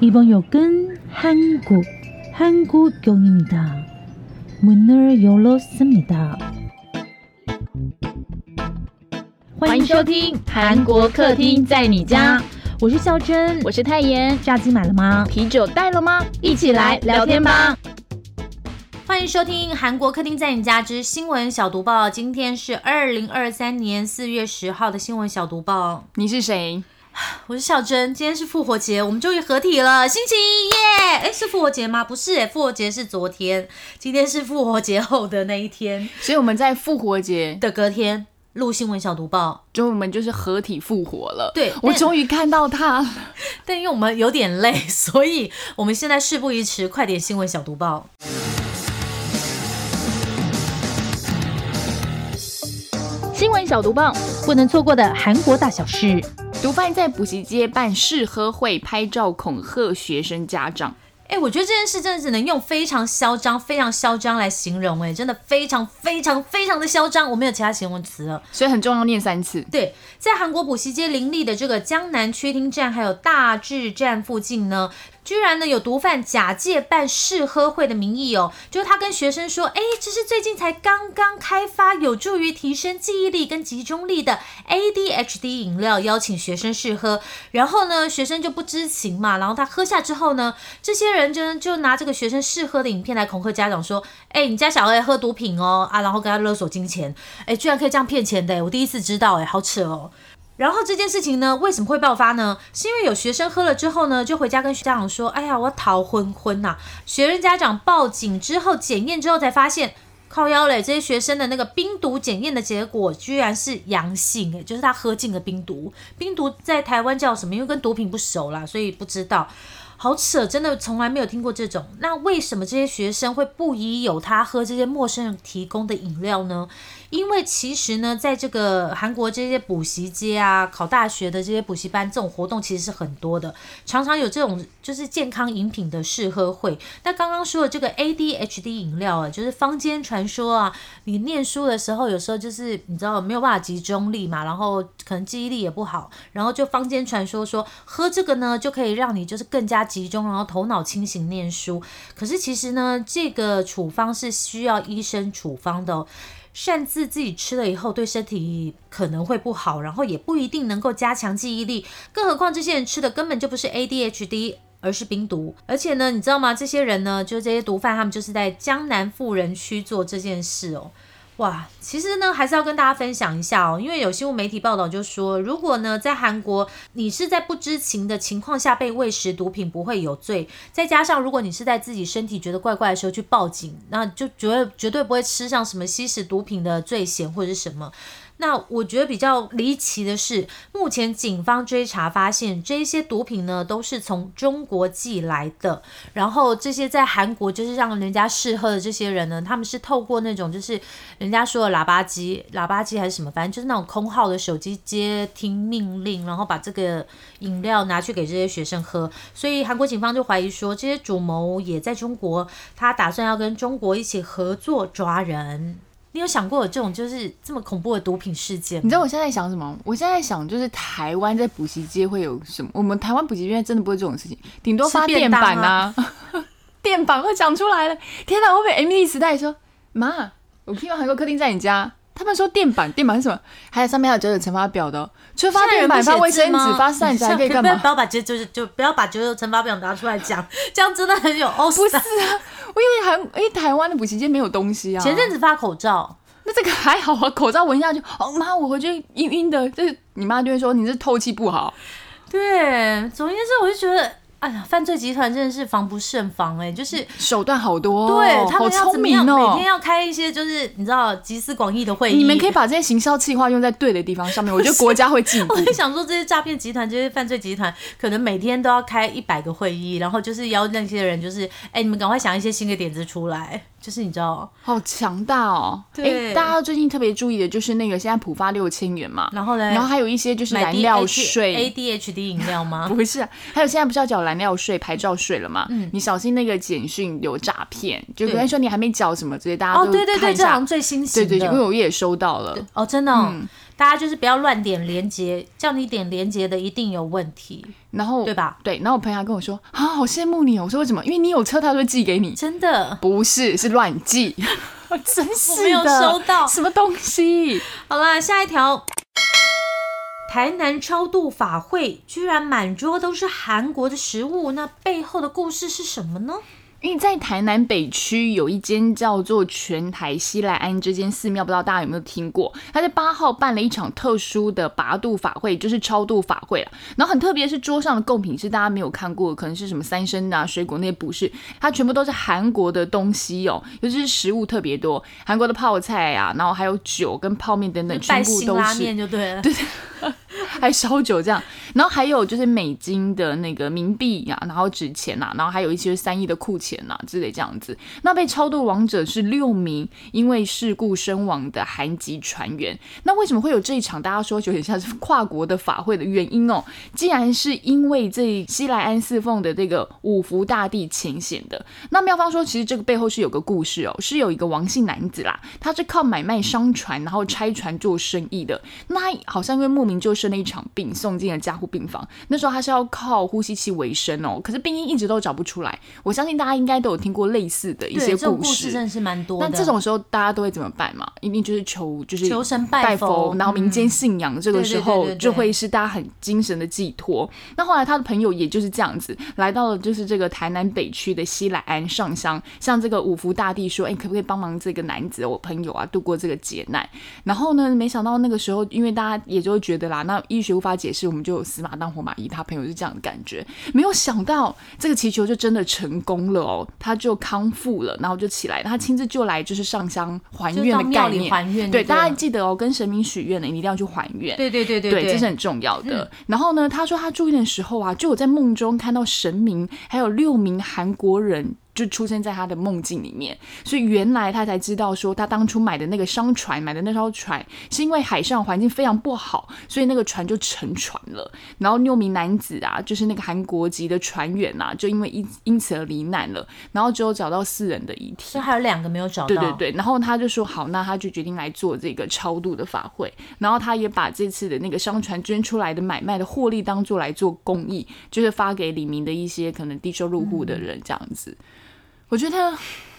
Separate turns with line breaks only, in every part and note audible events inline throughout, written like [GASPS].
이번 역은 한국, 한국역입니다. 문을 열었습니다.
欢迎收听韩国客厅在你家，
我是孝珍，
我是泰妍。
炸鸡买了吗？
啤酒带了吗？一起来聊天吧。
欢迎收听《韩国客厅在你家之新闻小读报》，今天是二零二三年四月十号的新闻小读报。
你是谁？ [SIGHS]
我是小珍，今天是复活节，我们终于合体了，星期一耶！哎，是复活节吗？不是，哎，复活节是昨天，今天是复活节后的那一天
所以我们在复活节，
的隔天录新闻小读报。
就我们就是合体复活了。
对
我终于看到他了。[LAUGHS]
但因为我们有点累，所以我们现在事不宜迟，快点新闻小读报。
新闻小毒棒，
不能错过的韩国大小事。
毒贩在补习街办试喝会，拍照恐吓学生家长。
哎，我觉得这件事真的只能用非常嚣张、非常嚣张来形容，哎，真的非常非常非常的嚣张，我没有其他形容词了。
所以很重要，念三次。
对，在韩国补习街林立的这个江南缺厅站还有大智站附近呢，居然呢有毒贩假借办试喝会的名义哦，就是他跟学生说，哎，这是最近才刚刚开发，有助于提升记忆力跟集中力的 ADHD 饮料，邀请学生试喝。然后呢，学生就不知情嘛，然后他喝下之后呢，这些人就就拿这个学生试喝的影片来恐吓家长说，哎，你家小孩喝毒品哦啊，然后跟他勒索金钱，哎，居然可以这样骗钱的，我第一次知道，哎，好扯哦。然后这件事情呢，为什么会爆发呢？是因为有学生喝了之后呢，就回家跟家长说：“哎呀，我逃昏昏呐、学生家长报警之后检验之后才发现，靠腰嘞，这些学生的那个冰毒检验的结果居然是阳性，诶，就是他喝进了冰毒。冰毒在台湾叫什么？因为跟毒品不熟啦，所以不知道。好扯，真的从来没有听过这种。那为什么这些学生会不疑有他喝这些陌生人提供的饮料呢？因为其实呢，在这个韩国这些补习街啊、考大学的这些补习班，这种活动其实是很多的，常常有这种就是健康饮品的试喝会。那刚刚说的这个 ADHD 饮料啊，就是坊间传说啊，你念书的时候有时候就是你知道没有办法集中力嘛，然后可能记忆力也不好，然后就坊间传说说喝这个呢就可以让你就是更加集中，然后头脑清醒念书。可是其实呢，这个处方是需要医生处方的哦。擅自自己吃了以后，对身体可能会不好，然后也不一定能够加强记忆力。更何况这些人吃的根本就不是 ADHD，而是冰毒。而且呢，你知道吗？这些人呢，就这些毒贩，他们就是在江南富人区做这件事哦。哇，其实呢，还是要跟大家分享一下哦，因为有新闻媒体报道就说，如果呢在韩国你是在不知情的情况下被喂食毒品，不会有罪。再加上如果你是在自己身体觉得怪怪的时候去报警，那就绝绝对不会吃上什么吸食毒品的罪嫌或者是什么。那我觉得比较离奇的是，目前警方追查发现，这些毒品呢都是从中国寄来的。然后这些在韩国就是让人家试喝的这些人呢，他们是透过那种就是人家说的喇叭机、喇叭机还是什么，反正就是那种空号的手机接听命令，然后把这个饮料拿去给这些学生喝。所以韩国警方就怀疑说，这些主谋也在中国，他打算要跟中国一起合作抓人。你有想过有这种就是这么恐怖的毒品事件吗？
你知道我现在在想什么？我现在在想，就是台湾在补习街会有什么？我们台湾补习街真的不会这种事情，顶多发电板
当啊
啊，[LAUGHS] 电板会讲出来了。天哪，我被 M D 时代说妈，我听完韩国客厅在你家，他们说电板，电板是什么？还有上面还有九九乘法表的哦，除了发电板、发卫生纸、发扇子，还可以干嘛？
不要把九九就不要把九九乘法表拿出来讲，这样真的很有欧 [LAUGHS]
不是啊，我以为韩，因为台湾的补习街没有东西啊。
前阵子发口罩，
那这个还好啊，口罩闻下去，哦妈，我回去晕晕的，就是你妈就会说你是透气不好。
对，总而言之，我就觉得，哎呀，犯罪集团真的是防不胜防哎、就是。
手段好多、哦，
对他们要怎么样？
哦。
每天要开一些就是你知道集思广益的会议。
你们可以把这些行销计划用在对的地方上面，[LAUGHS] 我觉得国家会进步 [LAUGHS]
我。在想说，这些诈骗集团、这些犯罪集团，可能每天都要开一百个会议，然后就是邀那些人，就是哎，你们赶快想一些新的点子出来，就是你知道，
好强大哦！
对
诶大家最近特别注意的就是那个现在普发六千元嘛，
然后呢，
然后还有一些就是
买
燃料税。
ADHD 饮料吗？[LAUGHS]
不是、啊，还有现在不是要缴燃料税、牌照税了嘛？
嗯
你小心那个简讯有诈骗，就
对
跟他说你还没缴什么这些，大家
哦，
都
对对对，
看一下
这好像最新型的。
对对，因为我也收到了。
哦，真的、哦，
嗯
大家就是不要乱点连接，叫你点连接的一定有问题。
然后
对吧？
对，然后我朋友还跟我说啊，好羡慕你哦。我说为什么？因为你有车，他就会寄给你。
真的，
不是，是乱寄。[LAUGHS] 真是的，
我没有收到
什么东西。
好啦，下一条。台南超度法会居然满桌都是韩国的食物，那背后的故事是什么呢？
因为在台南北区有一间叫做全台西来安这间寺庙，不知道大家有没有听过？他在八号办了一场特殊的拔度法会，就是超度法会了。然后很特别是桌上的贡品是大家没有看过，可能是什么三生啊、水果那些不是，它全部都是韩国的东西哦，尤其是食物特别多，韩国的泡菜啊，然后还有酒跟泡面等等，全部都是。
拉面就对了。
对。还烧酒这样，然后还有就是美金的那个冥币呀，然后纸钱呐，然后还有一些三亿的库钱呐之类这样子。那被超度亡者是六名因为事故身亡的韩籍船员。那为什么会有这一场大家说有点像是跨国的法会的原因哦？既然是因为这西来安四凤的这个五福大帝牵线的。那妙方说，其实这个背后是有个故事哦，是有一个王姓男子啦，他是靠买卖商船，然后拆船做生意的。那他好像因为莫名就是生了一场病，送进了加护病房。那时候他是要靠呼吸器为生哦，可是病因一直都找不出来。我相信大家应该都有听过类似的一些
故事，真的是蛮多。
那这种时候大家都会怎么办嘛？一定就是求就是
求神拜佛，
然后民间信仰这个时候就会是大家很精神的寄托。那后来他的朋友也就是这样子来到了就是这个台南北区的西来安上香，向这个五福大帝说：“哎，可不可以帮忙这个男子，我朋友啊，度过这个劫难？”然后呢，没想到那个时候，因为大家也就会觉得啦，那医学无法解释，我们就死马当活马医。他朋友是这样的感觉，没有想到这个祈求就真的成功了哦，他就康复了，然后就起来，他亲自就来就是上香还愿的概念，
还愿。
对，大家记得哦，跟神明许愿的，你一定要去还愿。
对对对对，
对，这是很重要的。然后呢，他说他住院的时候啊，就有在梦中看到神明，还有六名韩国人。就出现在他的梦境里面，所以原来他才知道说，他当初买的那个商船，买的那艘船，是因为海上环境非常不好，所以那个船就沉船了。然后六名男子啊，就是那个韩国籍的船员啊，就因为因因此而罹难了。然后只有找到四人的遗体，
所以还有两个没有找到。
对对对。然后他就说好，那他就决定来做这个超度的法会。然后他也把这次的那个商船捐出来的买卖的获利当做来做公益，就是发给李明的一些可能低收入户的人这样子。我觉得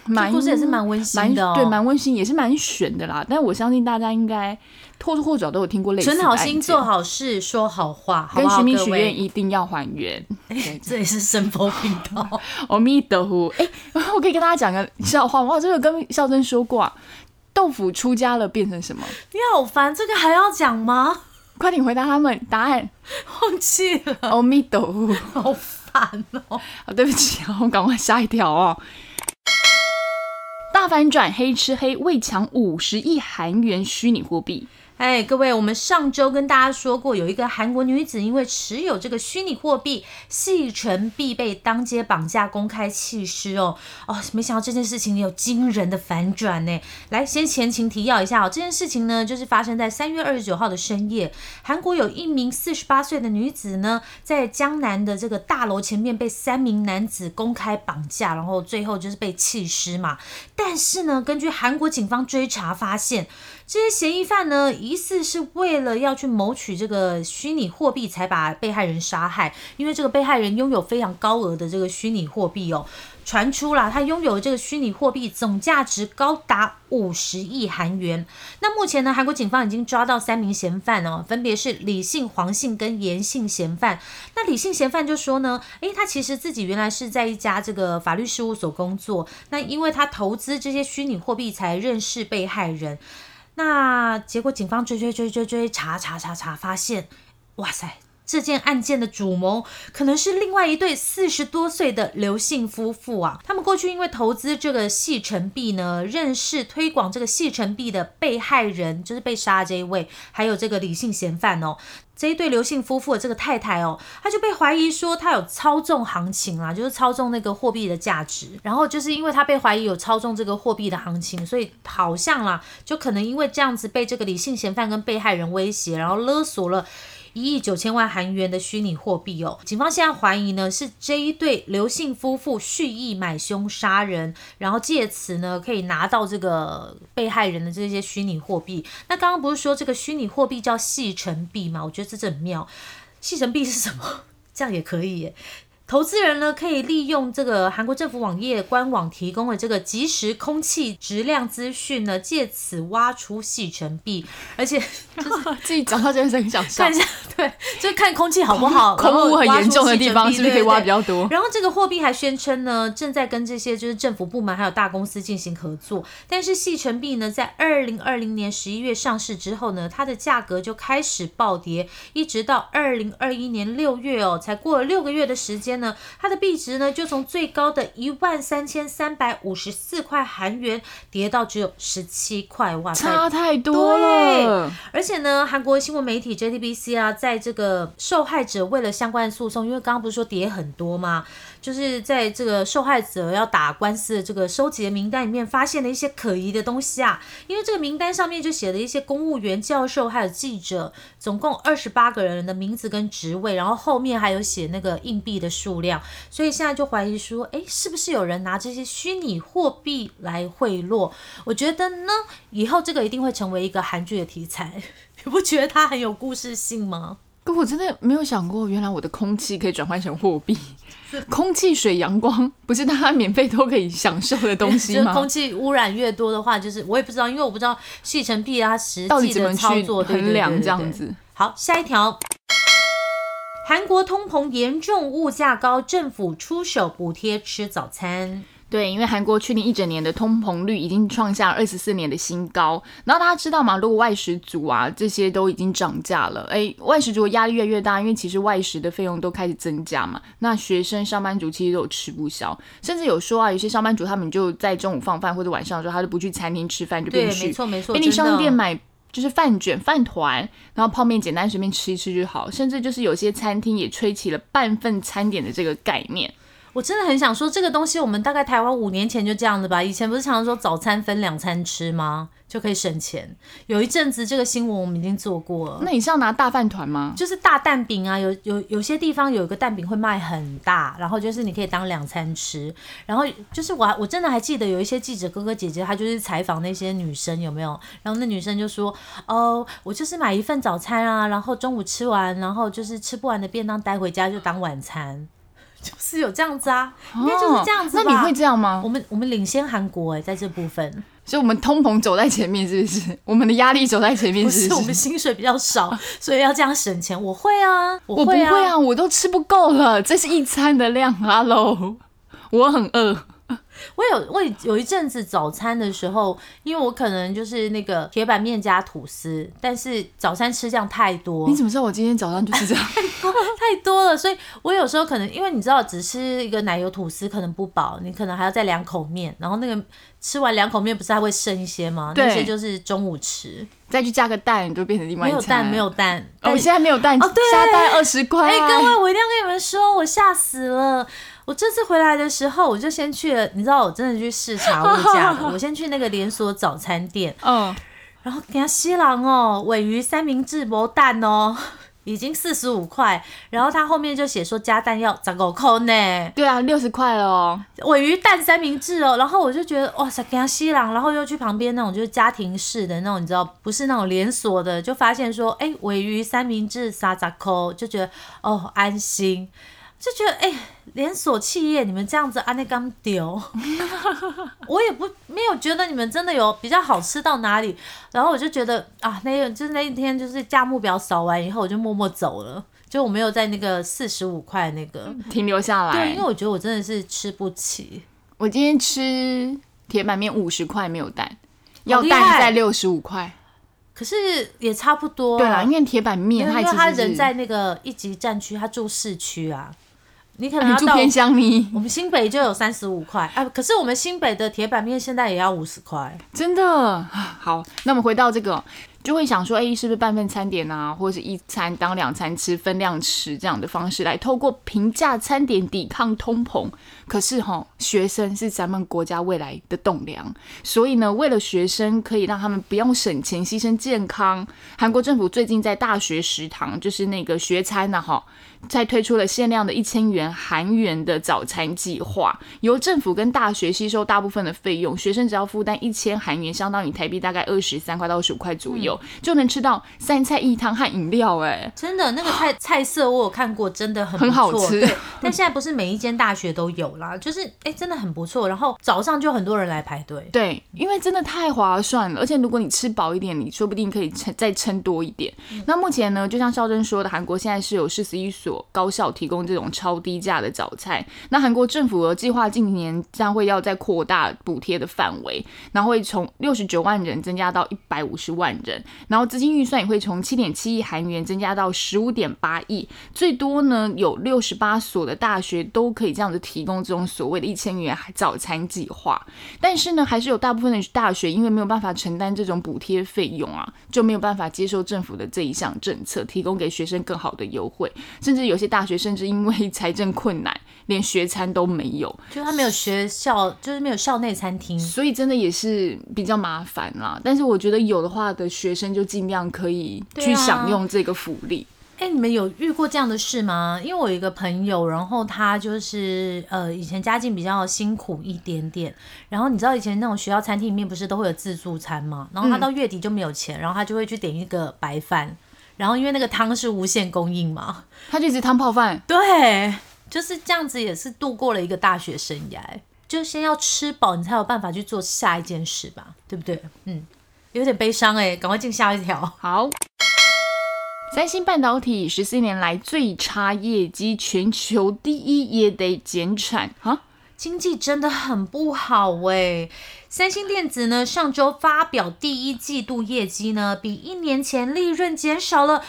蛮
故事也是蛮温馨的，
对，蛮温馨，也是蛮悬的啦。但我相信大家应该或多或少都有听过类似的。
存好心，做好事，说好话，
跟
徐
明许愿一定要还原。
这也是神佛频道。[LAUGHS]
阿弥陀佛。哎，[LAUGHS] 我可以跟大家讲个笑话，我这个跟孝珍说过，豆腐出家了变成什么？
你好烦，这个还要讲吗？
快点回答他们答案。[LAUGHS]
忘记了。
阿弥陀佛。
好烦哦。
啊，对不起啊，我赶快下一条哦。大反转，黑吃黑，为抢五十亿韩元虚拟货币。
哎，各位，我们上周跟大家说过，有一个韩国女子因为持有这个虚拟货币细成币被当街绑架、公开弃尸哦哦，没想到这件事情有惊人的反转呢。来，先前情提要一下哦，这件事情呢，就是发生在三月二十九号的深夜，韩国有一名四十八岁的女子呢，在江南的这个大楼前面被三名男子公开绑架，然后最后就是被弃尸嘛。但是呢，根据韩国警方追查发现。这些嫌疑犯呢，疑似是为了要去谋取这个虚拟货币，才把被害人杀害。因为这个被害人拥有非常高额的这个虚拟货币哦，传出了他拥有这个虚拟货币总价值高达五十亿韩元。那目前呢，韩国警方已经抓到三名嫌犯哦，分别是李姓、黄姓跟严姓嫌犯。那李姓嫌犯就说呢，诶，他其实自己原来是在一家这个法律事务所工作，那因为他投资这些虚拟货币，才认识被害人。那结果，警方追追追追追查查查查，发现，哇塞，这件案件的主谋可能是另外一对四十多岁的刘姓夫妇啊。他们过去因为投资这个细成币呢，认识推广这个细成币的被害人，就是被杀这一位，还有这个李姓嫌犯哦。这一对刘姓夫妇的这个太太哦，他就被怀疑说他有操纵行情啊，就是操纵那个货币的价值。然后就是因为他被怀疑有操纵这个货币的行情，所以好像啦，就可能因为这样子被这个李姓嫌犯跟被害人威胁，然后勒索了。一亿九千万韩元的虚拟货币哦，警方现在怀疑呢是这一对刘姓夫妇蓄意买凶杀人，然后借此呢可以拿到这个被害人的这些虚拟货币。那刚刚不是说这个虚拟货币叫细成币吗？我觉得这很妙。细成币是什么？[LAUGHS] 这样也可以耶。投资人呢，可以利用这个韩国政府网页官网提供的这个即时空气质量资讯呢，借此挖出细尘币，而且 [LAUGHS]
自己讲到这边很想笑
看一。下，对，就是看空气好不好，
空污很严重的地方是不是可以挖比？较多？
然后这个货币还宣称呢，正在跟这些就是政府部门还有大公司进行合作。但是细尘币呢，在二零二零年十一月上市之后呢，它的价格就开始暴跌，一直到二零二一年六月哦，才过了六个月的时间呢，它的币值呢就从最高的一万三千三百五十四块韩元跌到只有十七块，哇！
差太多了。
而且呢，韩国新闻媒体 JTBC 啊，在这个受害者为了相关的诉讼，因为刚刚不是说跌很多吗？就是在这个受害者要打官司的这个收集的名单里面，发现了一些可疑的东西啊。因为这个名单上面就写了一些公务员、教授还有记者，总共二十八个人的名字跟职位，然后后面还有写那个硬币的数量，所以现在就怀疑说，诶，是不是有人拿这些虚拟货币来贿赂？我觉得呢，以后这个一定会成为一个韩剧的题材。[LAUGHS] 你不觉得它很有故事性吗？
可我真的没有想过，原来我的空气可以转换成货币。[LAUGHS] 空气、水、阳光不是大家免费都可以享受的东西
就是
吗？
空气污染越多的话，就是我也不知道，因为我不知道细成币它实际
怎么去衡量这样子？
好，下一条。韩国通膨严重，物价高，政府出手补贴吃早餐。
对，因为韩国去年一整年的通膨率已经创下二十四年的新高。然后大家知道吗？如果外食族啊这些都已经涨价了，哎，外食族的压力越来越大，因为其实外食的费用都开始增加嘛。那学生、上班族其实都有吃不消，甚至有说啊，有些上班族他们就在中午放饭或者晚上的时候，他就不去餐厅吃饭，就
对，
变去便利商店买就是饭卷、饭团，然后泡面简单随便吃一吃就好。甚至就是有些餐厅也吹起了半份餐点的这个概念。
我真的很想说，这个东西我们大概台湾五年前就这样的吧。以前不是常常说早餐分两餐吃吗？就可以省钱。有一阵子这个新闻我们已经做过了。
那你是要拿大饭团吗？
就是大蛋饼啊，有有有些地方有一个蛋饼会卖很大，然后就是你可以当两餐吃。然后就是我还我真的还记得有一些记者哥哥姐姐，他就是采访那些女生有没有，然后那女生就说：“哦，我就是买一份早餐啊，然后中午吃完，然后就是吃不完的便当带回家就当晚餐。”就是有这样子啊，应该就是这样子。
哦那你会这样吗
我？们我们领先韩国哎、在这部分
所以我们通膨走在前面，是不是？[LAUGHS] 我们的压力走在前面，
不是
不是？
们薪水比较少，所以要这样省钱。我会啊，我
我不
会啊，
会啊，我都吃不够了，这是一餐的量。Hello，我很饿。
我有我有一阵子早餐的时候，因为我可能就是那个铁板面加吐司，但是早餐吃这样太多
你，怎么知道我今天早上就是这样？[LAUGHS]
太多了，所以我有时候可能因为你知道，只吃一个奶油吐司可能不饱，你可能还要再两口面，然后那个吃完两口面不是还会剩一些吗？
对
那些就是中午吃，
再去加个蛋，就变成另外一餐。
没有蛋，没有蛋。
哦。我现在没有蛋，
哦对
加蛋二十块。
哎、各位，我一定要跟你们说，我吓死了。我这次回来的时候，我就先去了，你知道，我真的去视察物价的。[LAUGHS] 我先去那个连锁早餐店，
嗯，
然后给他西郎哦，尾鱼三明治薄蛋哦，已经四十五块。然后他后面就写说加蛋要十五块呢，
对啊，六十块哦。
尾鱼蛋三明治哦。然后我就觉得哇塞，给他西郎，然后又去旁边那种就是家庭式的那种，你知道不是那种连锁的，就发现说哎，尾鱼三明治三十块，就觉得哦安心。就觉得哎、连锁企业你们这样子安内刚丢，[LAUGHS] 我也不没有觉得你们真的有比较好吃到哪里，然后我就觉得啊，那个就是那一天就是价目表扫完以后，我就默默走了，就我没有在那个四十五块那个，
停留下来。
对，因为我觉得我真的是吃不起，
我今天吃铁板面五十块没有蛋，要蛋在六十五块。
可是也差不多、
对啦，因为铁板
因
面
因为他人在那个一级战区，他住市区啊，你可能
你
要到
住偏乡你
我们新北就有三十五块啊，可是我们新北的铁板面现在也要五十块。
真的好。那我们回到这个，就会想说，哎，是不是半份餐点啊，或者是一餐当两餐吃，分量吃这样的方式来透过平价餐点抵抗通膨？可是哈，学生是咱们国家未来的栋梁，所以呢，为了学生可以让他们不用省钱，牺牲健康，韩国政府最近在大学食堂，就是那个学餐呢，哈。在推出了限量的一千元韩元的早餐计划，由政府跟大学吸收大部分的费用，学生只要负担一千韩元，相当于台币大概二十三块到二十五块左右。有，就能吃到三菜一汤和饮料，哎，
真的那个菜 [GASPS] 菜色我有看过，真的很
很好吃
对，[LAUGHS] 但现在不是每一间大学都有啦，就是哎、真的很不错。然后早上就很多人来排队。
对，因为真的太划算了，而且如果你吃饱一点，你说不定可以撑再撑多一点。那目前呢，就像肖珍说的，韩国现在是有四十一所高校提供这种超低价的早餐。那韩国政府有计划近年将会要再扩大补贴的范围，然后会从六十九万人增加到一百五十万人，然后资金预算也会从七点七亿韩元增加到十五点八亿，最多呢有六十八所的大学都可以这样子提供这种所谓的一千元早餐计划。但是呢，还是有大部分的大学因为没有办法承担这种补贴费用啊，就没有办法接受政府的这一项政策，提供给学生更好的优惠。甚至有些大学甚至因为财政困难，连学餐都没有，
就他没有学校，就是没有校内餐厅。
所以真的也是比较麻烦啦。但是我觉得有的话的学生就尽量可以去享用这个福利。
哎、你们有遇过这样的事吗？因为我有一个朋友，然后他就是呃，以前家境比较辛苦一点点，然后你知道以前那种学校餐厅里面不是都会有自助餐吗？然后他到月底就没有钱，然后他就会去点一个白饭，然后因为那个汤是无限供应嘛，
他就一直汤泡饭，
对，就是这样子，也是度过了一个大学生涯。就先要吃饱，你才有办法去做下一件事吧，对不对？嗯，有点悲伤哎、赶快进下一条。
好。三星半导体十四年来最差业绩，全球第一也得减产啊！
经济真的很不好哎。三星电子呢，上周发表第一季度业绩呢，比一年前利润减少了。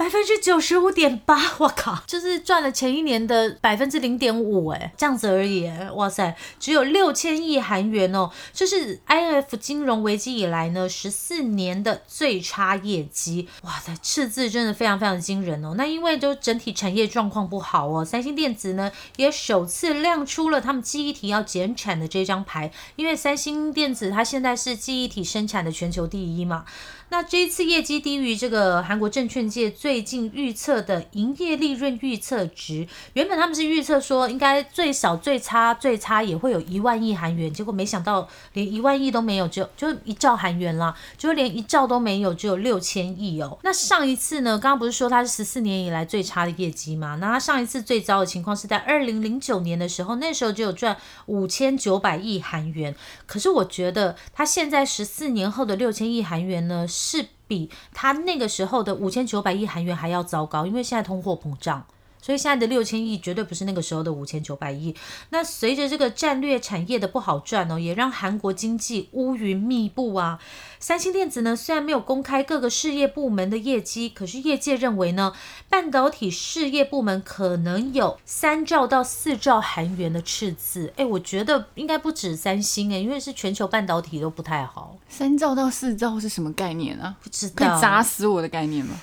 百分之九十五点八，我靠，就是赚了前一年的百分之零点五，哎，这样子而已，哇塞，只有六千亿韩元哦，这是 IF 金融危机以来呢十四年的最差业绩，哇塞，赤字真的非常非常惊人哦。那因为就整体产业状况不好哦，三星电子呢也首次亮出了他们记忆体要减产的这张牌，因为三星电子它现在是记忆体生产的全球第一嘛。那这一次业绩低于这个韩国证券界最近预测的营业利润预测值，原本他们是预测说应该最少最差最差也会有一万亿韩元，结果没想到连一万亿都没有，只有就一兆韩元啦，就连一兆都没有，只有六千亿哦。那上一次呢，刚刚不是说它是十四年以来最差的业绩吗？那它上一次最糟的情况是在二零零九年的时候，那时候就有赚五千九百亿韩元。可是我觉得它现在十四年后的六千亿韩元呢，是比他那个时候的五千九百亿韩元还要糟糕，因为现在通货膨胀。所以现在的六千亿绝对不是那个时候的五千九百亿。那随着这个战略产业的不好赚哦，也让韩国经济乌云密布啊。三星电子呢，虽然没有公开各个事业部门的业绩，可是业界认为呢，半导体事业部门可能有三兆到四兆韩元的赤字。哎，我觉得应该不止三星哎，因为是全球半导体都不太好，
三兆到四兆是什么概念啊？
不知道
可以。砸死我的概念吗？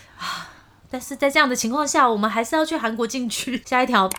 但是在这样的情况下，我们还是要去韩国进去。[LAUGHS] 下一条。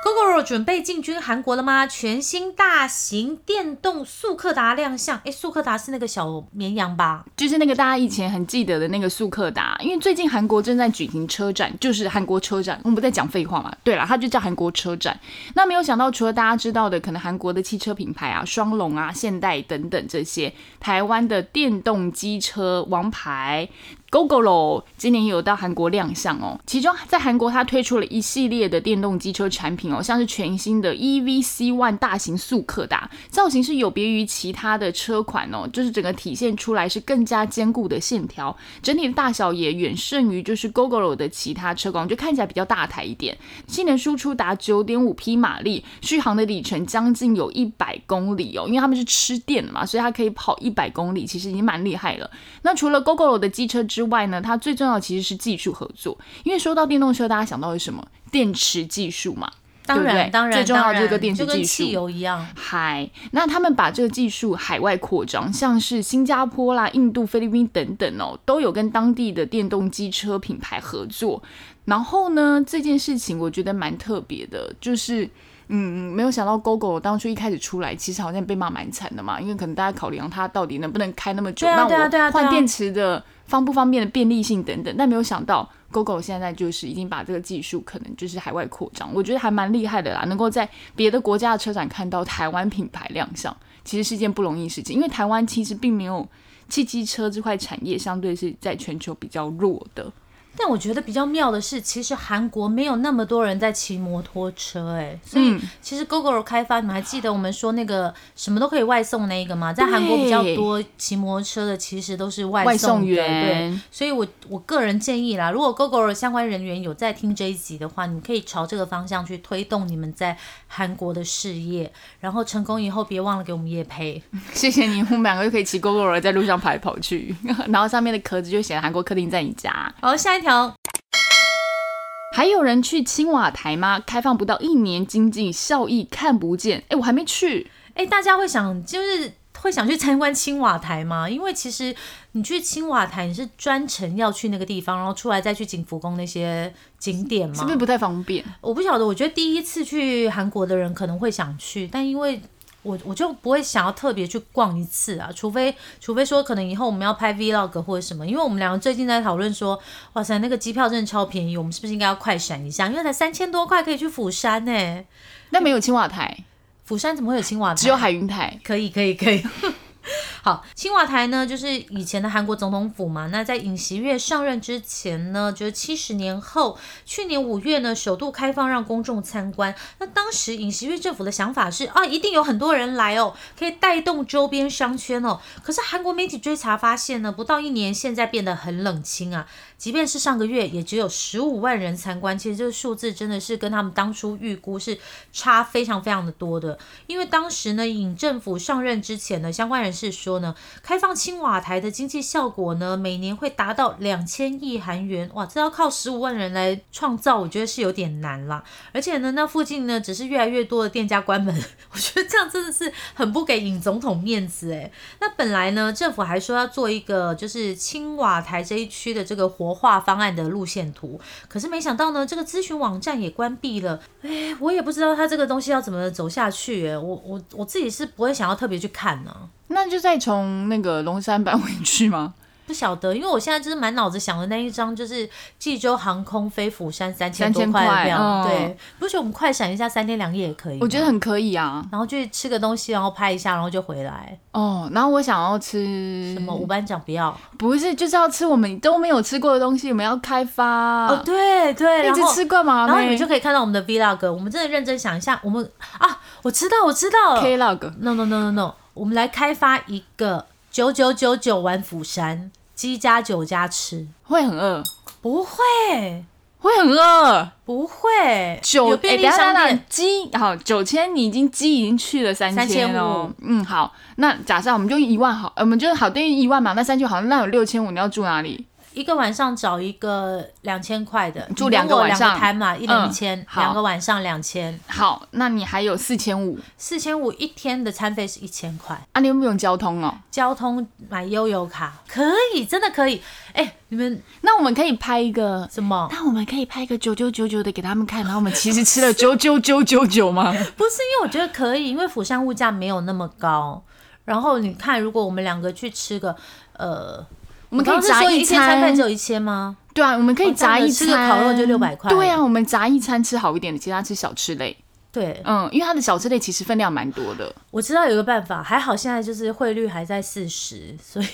GoGoRo 准备进军韩国了吗？全新大型电动速克达亮相。诶，速克达是那个小绵羊吧？
就是那个大家以前很记得的那个速克达，因为最近韩国正在举行车展，就是韩国车展。我们不在讲废话嘛？对了，它就叫韩国车展。那没有想到，除了大家知道的，可能韩国的汽车品牌啊，双龙啊、现代等等这些，台湾的电动机车王牌。GoGoRo 今年也有到韩国亮相哦，其中在韩国它推出了一系列的电动机车产品哦，像是全新的 EVC One 大型速克达，造型是有别于其他的车款哦，就是整个体现出来是更加坚固的线条，整体的大小也远胜于就是 GoGoRo 的其他车款，就看起来比较大台一点，性能输出达九点五匹马力，续航的里程将近有一百公里哦，因为他们是吃电的嘛，所以它可以跑一百公里，其实已经蛮厉害了。那除了 GoGoRo 的机车之外呢，它最重要的其实是技术合作，因为说到电动车，大家想到的是什么？电池技术嘛。
当然，
对不对
当然，
最重要的这个电池技术
就跟汽油一样。
嗨，那他们把这个技术海外扩张，像是新加坡啦、印度、菲律宾等等哦，都有跟当地的电动机车品牌合作。然后呢，这件事情我觉得蛮特别的，就是。嗯，没有想到 GoGo 当初一开始出来，其实好像被骂蛮惨的嘛，因为可能大家考量它到底能不能开那么久，那
啊啊啊
我换电池的方不方便的便利性等等，但没有想到，Google 现在就是已经把这个技术可能就是海外扩张，我觉得还蛮厉害的啦，能够在别的国家的车展看到台湾品牌亮相，其实是件不容易事情，因为台湾其实并没有汽机车这块产业相对是在全球比较弱的。
但我觉得比较妙的是，其实韩国没有那么多人在骑摩托车，哎，所以
嗯
其实 GoGo 开发，你们还记得我们说那个什么都可以外送那一个吗？在韩国比较多骑摩托车的，其实都是外
外送
员对。
员，
所以我我个人建议啦，如果 GoGo 相关人员有在听这一集的话，你们可以朝这个方向去推动你们在韩国的事业，然后成功以后别忘了给我们业配。
谢谢你，我们两个就可以骑 GoGo 在路上跑来跑去，[LAUGHS] 然后上面的壳子就写韩国客厅在你家。
好，下一条。
还有人去青瓦台吗？开放不到一年，经济效益看不见。哎，我还没去。
哎，大家会想就是会想去参观青瓦台吗？因为其实你去青瓦台，你是专程要去那个地方，然后出来再去景福宫那些景点吗？
是不是不太方便？
我不晓得，我觉得第一次去韩国的人可能会想去，但因为我我就不会想要特别去逛一次啊，除非除非说可能以后我们要拍 vlog 或者什么，因为我们两个最近在讨论说，哇塞，那个机票真的超便宜，我们是不是应该要快闪一下？因为才三千多块可以去釜山呢、
那没有青瓦台，
釜山怎么会有青瓦台？
只有海云台。
可以，可以，可以。[LAUGHS] 好，青瓦台呢，就是以前的韩国总统府嘛。那在尹锡悦上任之前呢，就是七十年后，去年五月呢，首度开放让公众参观。那当时尹锡悦政府的想法是啊，一定有很多人来哦，可以带动周边商圈哦。可是韩国媒体追查发现呢，不到一年，现在变得很冷清啊。即便是上个月，也只有十五万人参观，其实这个数字真的是跟他们当初预估是差非常非常的多的。因为当时呢，尹政府上任之前呢，相关人士说说呢，开放青瓦台的经济效果呢，每年会达到两千亿韩元，哇，这要靠十五万人来创造，我觉得是有点难啦。而且呢，那附近呢，只是越来越多的店家关门，[LAUGHS] 我觉得这样真的是很不给尹总统面子诶。那本来呢，政府还说要做一个就是青瓦台这一区的这个活化方案的路线图，可是没想到呢，这个咨询网站也关闭了。哎，我也不知道它这个东西要怎么走下去诶。我我我自己是不会想要特别去看呢、
那就再从那个龙山搬回去吗？
不晓得，因为我现在就是满脑子想的那一张，就是济州航空飞釜山三千多
3000
块的票。
嗯
对，不觉得我们快闪一下三天两夜也可以？
我觉得很可以啊。
然后去吃个东西，然后拍一下，然后就回来。
哦，然后我想要吃
什么？五班长不要。
不是，就是要吃我们都没有吃过的东西，我们要开发。
哦，对对，
一直吃过吗？
然后你们就可以看到我们的 vlog。我们真的认真想一下，我们啊，我知道，我知道了。
K log。
No no no no no，我们来开发一个九九九九玩釜山，鸡加酒加吃。
会很饿，
不会，
会很饿。
不会，
九
有便利
哎等一下
商店
等一下。鸡好九千，你已经鸡已经去了三千哦。嗯，好，那假设我们就一万好，呃我们就好等于一万嘛，那三千好，那有六千五，你要住哪里？
一个晚上找一个两千块的，
住
两
两个晚上
个摊嘛，一人
嗯
一千，两个晚上两千，
好，那你还有四千五
四千五一天的餐费是一千块，
啊？你有没有交通哦？
交通买悠游卡可以，真的可以。哎，你们
那我们可以拍一个。
什么？
那我们可以拍一个九九九九的给他们看，然后我们其实吃了九九九九九吗？
不是因为我觉得可以，因为釜山物价没有那么高。然后你看，如果我们两个去吃个，呃，
我们可以砸一
餐只，有一千吗？
对啊，我们可以砸一
子吃烤肉就600块
对啊，我们砸一餐吃好一点的，其他吃小吃类。
对，
嗯，因为它的小吃类其实分量蛮多的。
我知道有个办法，还好现在就是汇率还在四十，所以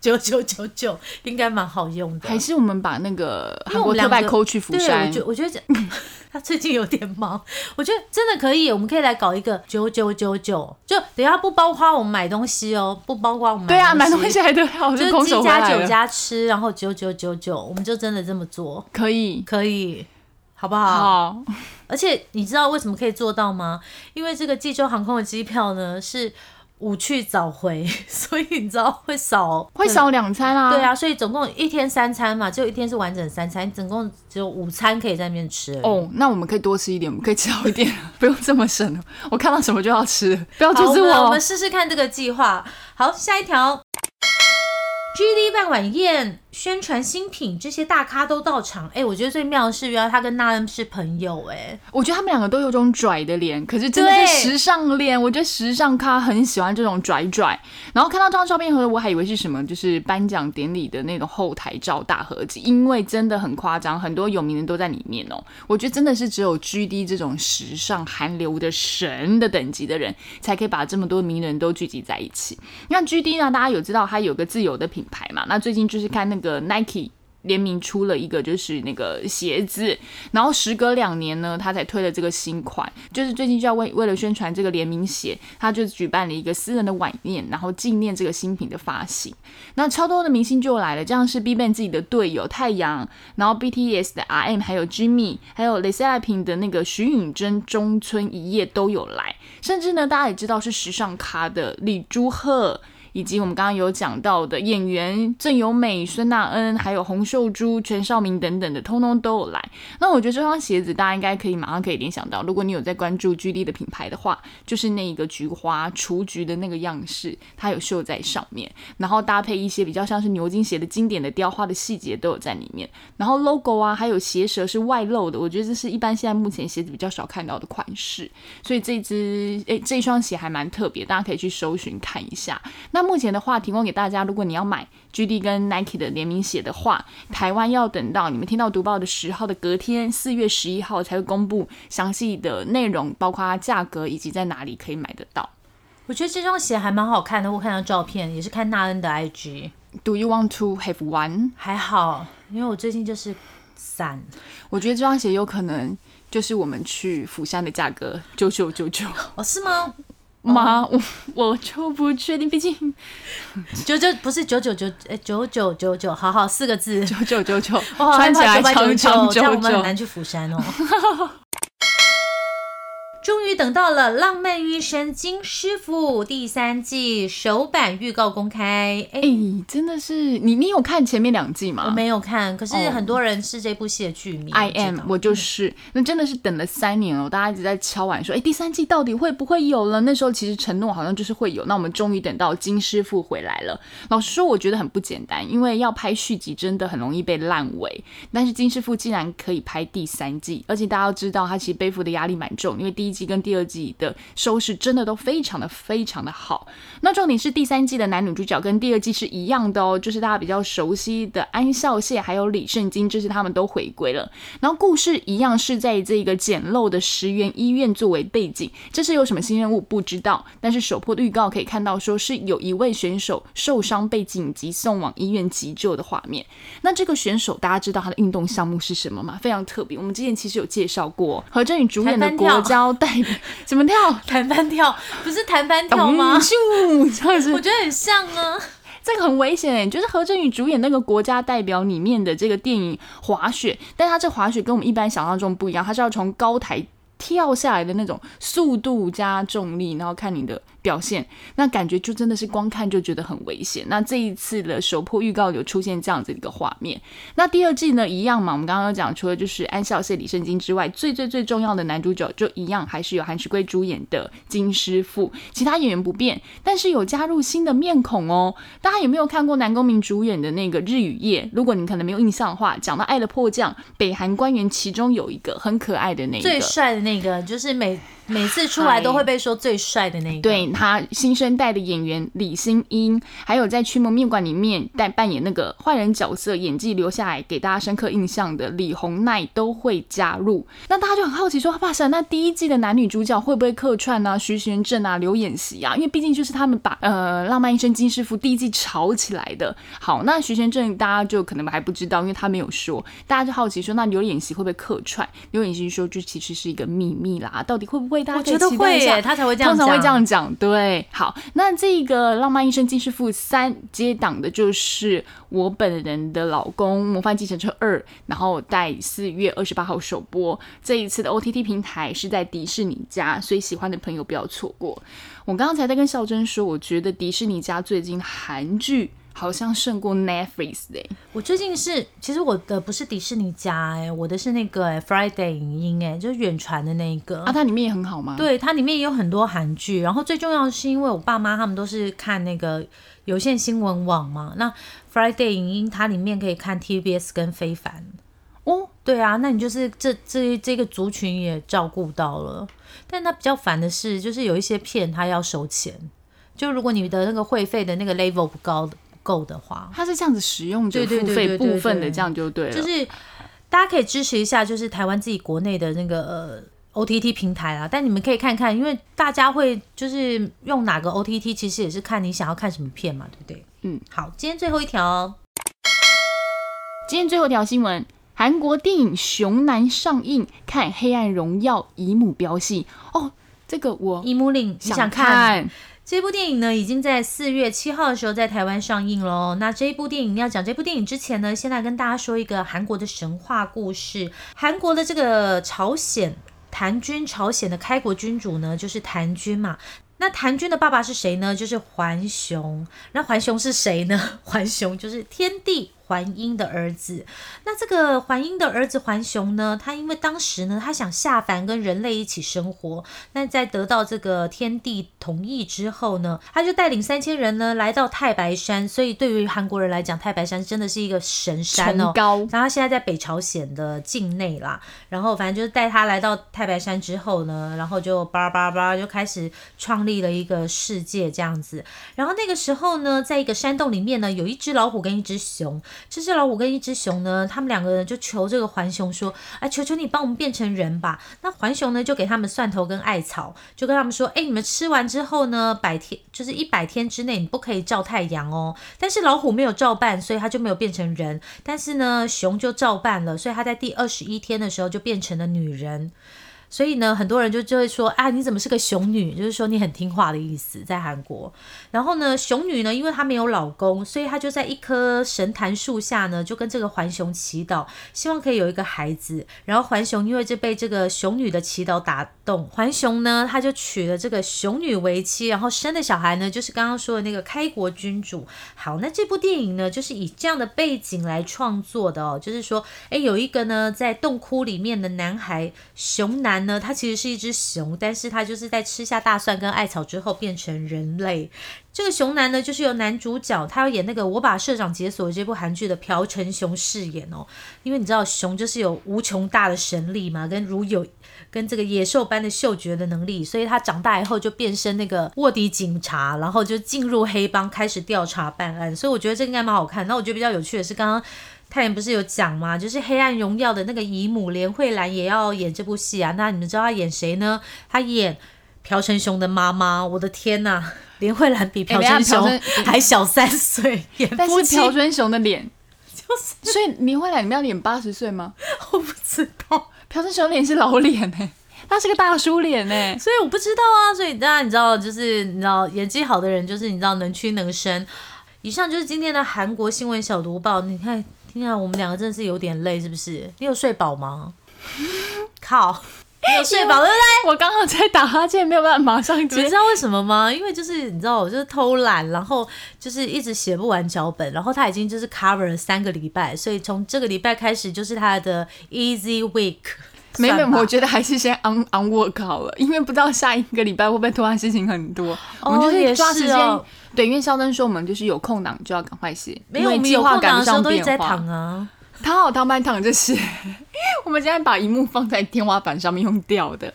九九九九应该蛮好用的。
还是我们把那个
因为
韩国
两个
派抠去釜
对，
山
我觉，我觉得这 [LAUGHS] 他最近有点忙，我觉得真的可以，我们可以来搞一个九九九九，就等下不包括我们买东西哦，不包括我们
对啊，买
东
东西还得了，
就是
空手
鸡加酒
回来了。
加吃，然后九九九九，我们就真的这么做，
可以，
可以，好不好？
好，
而且你知道为什么可以做到吗？因为这个济州航空的机票呢是午去早回，[LAUGHS] 所以你知道会少
会少两餐啊。
对，啊，所以总共一天三餐嘛，只有一天是完整三餐，总共只有午餐可以在那边吃。
哦，那我们可以多吃一点，我们可以吃好一点，[LAUGHS] 不用这么省。我看到什么就要吃，不要
好，
阻止我
我们我们。试试看这个计划。好，下一条。GD 办晚宴，宣传新品，这些大咖都到场。哎，我觉得最妙的是，原来他跟娜恩是朋友。哎，
我觉得他们两个都有种拽的脸，可是真的是时尚脸。我觉得时尚咖很喜欢这种拽拽。然后看到这张照片后，我还以为是什么，就是颁奖典礼的那种后台照大合集，因为真的很夸张，很多有名人都在里面哦。我觉得真的是只有 G D 这种时尚韩流的神的等级的人，才可以把这么多名人都聚集在一起。你看 G D 呢，大家有知道他有个自有的品牌嘛？那最近就是看那个 Nike。联名出了一个就是那个鞋子，然后时隔两年呢，他才推了这个新款，就是最近就要为为了宣传这个联名鞋，他就举办了一个私人的晚宴，然后纪念这个新品的发行。那超多的明星就来了，这样是 Bban 自己的队友太阳，然后 BTS 的 RM，还有 Jimmy，还有 l e s e p i n 的那个徐允珍、中村一夜都有来，甚至呢，大家也知道是时尚咖的李朱赫。以及我们刚刚有讲到的演员郑有美、孙娜恩，还有洪秀珠、全少明等等的，通通都有来。那我觉得这双鞋子大家应该可以马上可以联想到，如果你有在关注 G D 的品牌的话，就是那个菊花雏菊的那个样式，它有绣在上面，然后搭配一些比较像是牛津鞋的经典的雕花的细节都有在里面。然后 logo 啊，还有鞋舌是外露的，我觉得这是一般现在目前鞋子比较少看到的款式，所以这只诶这双鞋还蛮特别，大家可以去搜寻看一下。那目前的话，提供给大家，如果你要买 G D 跟 Nike 的联名鞋的话，台湾要等到你们听到读报的十号的隔天，四月十一号才会公布详细的内容，包括价格以及在哪里可以买得到。
我觉得这双鞋还蛮好看的，我看到照片也是看纳恩的 I G。
Do you want to have one？
还好，因为我最近就是散。
我觉得这双鞋有可能就是我们去釜山的价格九九九九。
哦，是吗？
吗？我我就不确定，毕竟 [LAUGHS]
九九不是九九九，哎，九九九九，好好四个字，
九九九九，
穿
起来长长久久，
我们很难去釜山哦。[LAUGHS] 终于等到了《浪漫医生金师傅》第三季首版预告公开，
哎，真的是你，你有看前面两季吗？
我没有看，可是很多人是这部戏的剧迷。
I am，我就是，那真的是等了三年了，大家一直在敲碗说，哎，第三季到底会不会有了？那时候其实承诺好像就是会有，那我们终于等到金师傅回来了。老实说，我觉得很不简单，因为要拍续集真的很容易被烂尾，但是金师傅竟然可以拍第三季，而且大家要知道，他其实背负的压力蛮重，因为第一季。跟第二季的收视真的都非常的非常的好。那重点是第三季的男女主角跟第二季是一样的哦，就是大家比较熟悉的安孝燮还有李圣经，这是他们都回归了。然后故事一样是在这个简陋的石原医院作为背景。这是有什么新任务不知道，但是首播预告可以看到说是有一位选手受伤被紧急送往医院急救的画面。那这个选手大家知道他的运动项目是什么吗？非常特别，我们之前其实有介绍过何振宇主演的国交代。[LAUGHS] 怎么跳？
弹翻跳不是弹翻跳吗？
这样子，
我觉得很像啊。
这个很危险，就是何振宇主演那个国家代表里面的这个电影滑雪，但他这滑雪跟我们一般想象中不一样，他是要从高台跳下来的那种速度加重力，然后看你的。表现那感觉就真的是光看就觉得很危险。那这一次的首播预告有出现这样子一个画面。那第二季呢，一样嘛？我们刚刚讲，除了就是安孝燮、李圣经之外，最最最重要的男主角就一样，还是由韩石圭主演的金师傅。其他演员不变，但是有加入新的面孔哦。大家有没有看过南宫明主演的那个《日与夜》？如果你可能没有印象的话，讲到爱的迫降，北韩官员其中有一个很可爱的那个，
最帅的那个，就是每每次出来都会被说最帅的那个，
对。他新生代的演员李星英，还有在《驱魔面馆》里面带扮演那个坏人角色，演技留下来给大家深刻印象的李红奈都会加入。那大家就很好奇说，哇塞，那第一季的男女主角会不会客串呢？徐玄正啊，刘演熙啊，因为毕竟就是他们把呃《浪漫医生金师傅》第一季炒起来的。好，那徐玄正大家就可能还不知道，因为他没有说，大家就好奇说，那刘演熙会不会客串？刘演熙说，这其实是一个秘密啦，到底会不会？大家
觉得会耶，他才会这样，
通常会这样讲，对。好，那这个《浪漫医生金师傅三》接档的就是我本人的老公《模范继承车二》，然后在四月二十八号首播。这一次的 OTT 平台是在迪士尼家，所以喜欢的朋友不要错过。我刚刚才在跟孝珍说，我觉得迪士尼家最近韩剧。好像胜过 Netflix 的、
我最近是，其实我的不是迪士尼家哎、我的是那个、哎 Friday 影音哎、就是远传的那一个。
啊，它里面也很好吗？，
对，它里面也有很多韩剧，然后最重要的是，因为我爸妈他们都是看那个有线新闻网嘛，那 Friday 影音它里面可以看 TBS 跟非凡。
哦，
对啊，那你就是这这这个族群也照顾到了，但它比较烦的是，就是有一些片它要收钱，就如果你的那个会费的那个 level 不高不够的话，
它是这样子使用者
对对
付费部分的，这样就对了。
就是大家可以支持一下，就是台湾自己国内的那个、呃、OTT 平台啦。但你们可以看看，因为大家会就是用哪个 OTT，其实也是看你想要看什么片嘛，对不对？
嗯，
好，今天最后一条，
今天最后一条新闻，韩国电影《熊男》上映，看《黑暗荣耀》姨母飙戏哦，这个我
姨母令，你想
想
看？这部电影呢，已经在四月七号的时候在台湾上映喽。那这一部电影要讲这部电影之前呢，先来跟大家说一个韩国的神话故事。韩国的这个朝鲜谭军，朝鲜的开国君主呢，就是谭军嘛。那谭军的爸爸是谁呢？就是桓雄。那桓雄是谁呢？桓雄就是天帝桓英的儿子。那这个桓英的儿子桓雄呢，他因为当时呢，他想下凡跟人类一起生活，那在得到这个天地同意之后呢，他就带领三千人呢来到太白山。所以对于韩国人来讲，太白山真的是一个神山哦。
高，
然后他现在在北朝鲜的境内啦，然后反正就是带他来到太白山之后呢，然后就叭叭叭就开始创立了一个世界这样子。然后那个时候呢，在一个山洞里面呢，有一只老虎跟一只熊。这只老虎跟一只熊呢，他们两个人就求这个环熊说：“哎，求求你帮我们变成人吧。”那环熊呢，就给他们蒜头跟艾草，就跟他们说：“哎，你们吃完之后呢，百天就是一百天之内你不可以照太阳哦。”但是老虎没有照办，所以他就没有变成人。但是呢，熊就照办了，所以他在第二十一天的时候就变成了女人。所以呢，很多人就就会说啊，你怎么是个熊女？就是说你很听话的意思，在韩国。然后呢，熊女呢，因为她没有老公，所以她就在一棵神坛树下呢，就跟这个环熊祈祷，希望可以有一个孩子。然后环熊因为这被这个熊女的祈祷打动，环熊呢，他就娶了这个熊女为妻，然后生的小孩呢，就是刚刚说的那个开国君主。好，那这部电影呢，就是以这样的背景来创作的哦，就是说，哎，有一个呢，在洞窟里面的男孩熊男呢，他其实是一只熊，但是他就是在吃下大蒜跟艾草之后变成人类。这个熊男呢，就是由男主角他要演那个《我把社长解锁》这部韩剧的朴成雄饰演哦。因为你知道熊就是有无穷大的神力嘛，跟如有跟这个野兽般的嗅觉的能力，所以他长大以后就变身那个卧底警察，然后就进入黑帮开始调查办案。所以我觉得这应该蛮好看。那我觉得比较有趣的是，刚刚太妍不是有讲吗？就是《黑暗荣耀》的那个姨母连慧兰也要演这部戏啊。那你们知道她演谁呢？她演朴成雄的妈妈。我的天呐！连慧兰比朴成雄 [LAUGHS] 还小三岁，演
但
夫妻，
是朴成雄的脸，就是，所以你会来，你们要演八十岁吗？[LAUGHS]
我不知道。
朴成雄脸是老脸哎、他是个大叔脸哎、
所以我不知道啊，所以大家你知道，就是你知道演技好的人，就是你知道能屈能伸。以上就是今天的韩国新闻小读报。你看，听起来我们两个真的是有点累，是不是？你有睡饱吗？[LAUGHS] 靠，你有睡饱对不对？
我刚刚在打哈欠，没有办法马上接
你们知。道为什么吗？因为就是你知道，我就是偷懒，然后就是一直写不完脚本，然后他已经就是 cover 了三个礼拜，所以从这个礼拜开始就是他的 easy week [LAUGHS]
没没，我觉得还是先 on on work 好了，因为不知道下一个礼拜会不会突然事情很多，我们就
也
是抓时间。对，因为肖登说我们就是有空档就要赶快写，
没有，
计划赶不上变化
躺。啊。
躺 [LAUGHS] 好躺满躺就是，我们现在把荧幕放在天花板上面用掉的。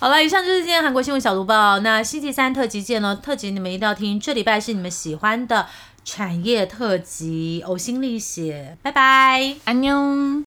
好了，以上就是今天韩国新闻小读报。那星期三特辑见喽！特辑你们一定要听，这礼拜是你们喜欢的产业特辑，呕心沥血。拜拜。
安妞。